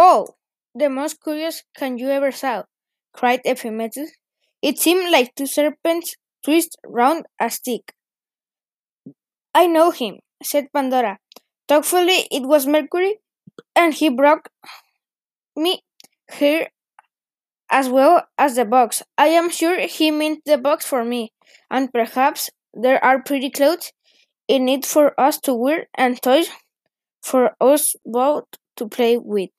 Oh, the most curious can you ever saw, cried Epimetheus. It seemed like two serpents twist round a stick. I know him, said Pandora. Thankfully, it was Mercury, and he brought me here as well as the box. I am sure he meant the box for me, and perhaps there are pretty clothes in it for us to wear and toys for us both to play with.